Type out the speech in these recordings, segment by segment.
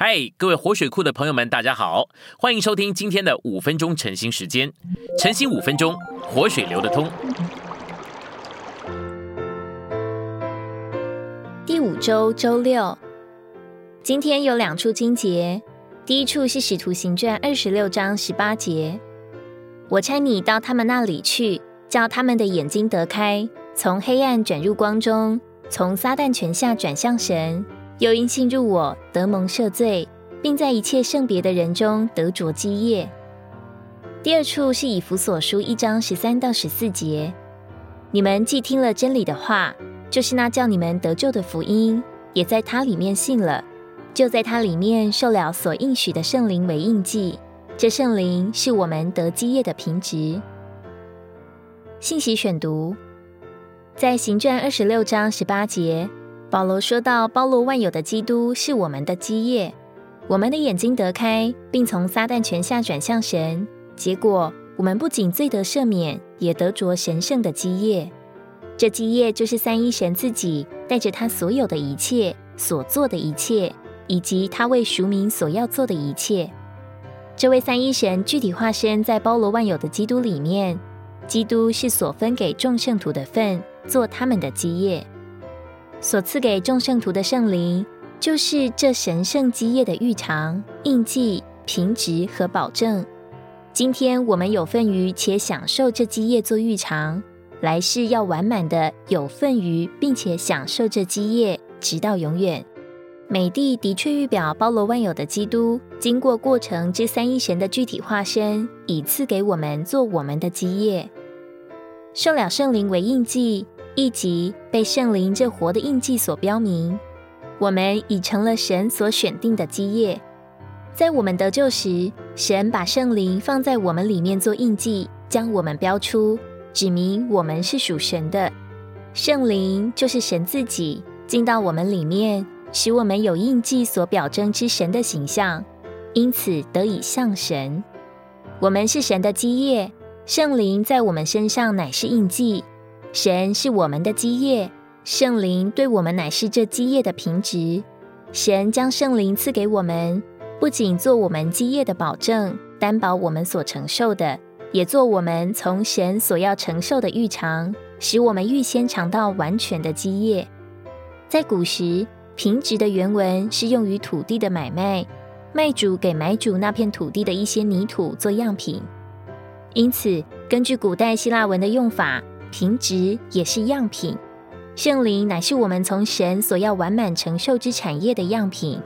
嗨，各位活水库的朋友们，大家好，欢迎收听今天的五分钟晨兴时间。晨兴五分钟，活水流得通。第五周周六，今天有两处经节。第一处是使徒行传二十六章十八节：“我差你到他们那里去，叫他们的眼睛得开，从黑暗转入光中，从撒旦权下转向神。”又因信入我得蒙赦罪，并在一切圣别的人中得着基业。第二处是以弗所书一章十三到十四节：你们既听了真理的话，就是那叫你们得救的福音，也在它里面信了，就在它里面受了所应许的圣灵为印记。这圣灵是我们得基业的凭据。信息选读在行传二十六章十八节。保罗说到：“包罗万有的基督是我们的基业，我们的眼睛得开，并从撒旦权下转向神。结果，我们不仅罪得赦免，也得着神圣的基业。这基业就是三一神自己带着他所有的一切所做的一切，以及他为赎民所要做的一切。这位三一神具体化身在包罗万有的基督里面，基督是所分给众圣徒的份，做他们的基业。”所赐给众圣徒的圣灵，就是这神圣基业的预尝、印记、凭值和保证。今天我们有份于且享受这基业做预尝，来世要完满的有份于，并且享受这基业，直到永远。美帝的确预表包罗万有的基督，经过过程之三一神的具体化身，以赐给我们做我们的基业，受了圣灵为印记。一级被圣灵这活的印记所标明，我们已成了神所选定的基业。在我们得救时，神把圣灵放在我们里面做印记，将我们标出，指明我们是属神的。圣灵就是神自己进到我们里面，使我们有印记所表征之神的形象，因此得以像神。我们是神的基业，圣灵在我们身上乃是印记。神是我们的基业，圣灵对我们乃是这基业的凭值。神将圣灵赐给我们，不仅做我们基业的保证，担保我们所承受的，也做我们从神所要承受的预尝，使我们预先尝到完全的基业。在古时，凭值的原文是用于土地的买卖，卖主给买主那片土地的一些泥土做样品。因此，根据古代希腊文的用法。平直也是样品，圣灵乃是我们从神所要完满承受之产业的样品。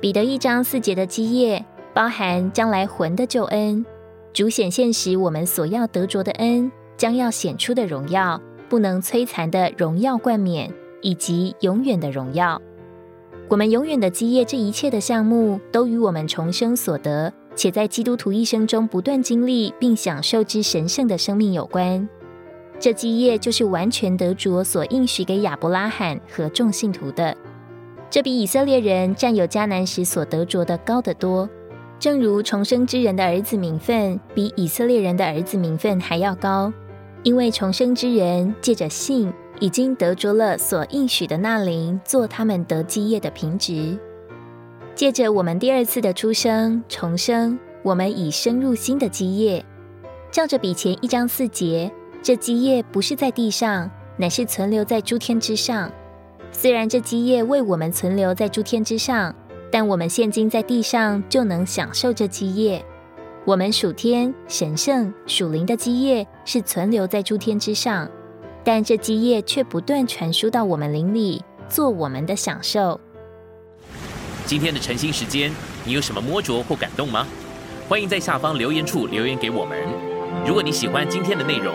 彼得一章四节的基业包含将来魂的救恩，主显现时我们所要得着的恩，将要显出的荣耀，不能摧残的荣耀冠冕，以及永远的荣耀。我们永远的基业，这一切的项目都与我们重生所得，且在基督徒一生中不断经历并享受之神圣的生命有关。这基业就是完全得着所应许给亚伯拉罕和众信徒的，这比以色列人占有迦南时所得着的高得多。正如重生之人的儿子名分比以色列人的儿子名分还要高，因为重生之人借着信已经得着了所应许的那灵，做他们得基业的凭值。借着我们第二次的出生重生，我们已升入新的基业，照着比前一章四节。这基业不是在地上，乃是存留在诸天之上。虽然这基业为我们存留在诸天之上，但我们现今在地上就能享受这基业。我们属天、神圣、属灵的基业是存留在诸天之上，但这基业却不断传输到我们灵里，做我们的享受。今天的晨兴时间，你有什么摸着或感动吗？欢迎在下方留言处留言给我们。如果你喜欢今天的内容，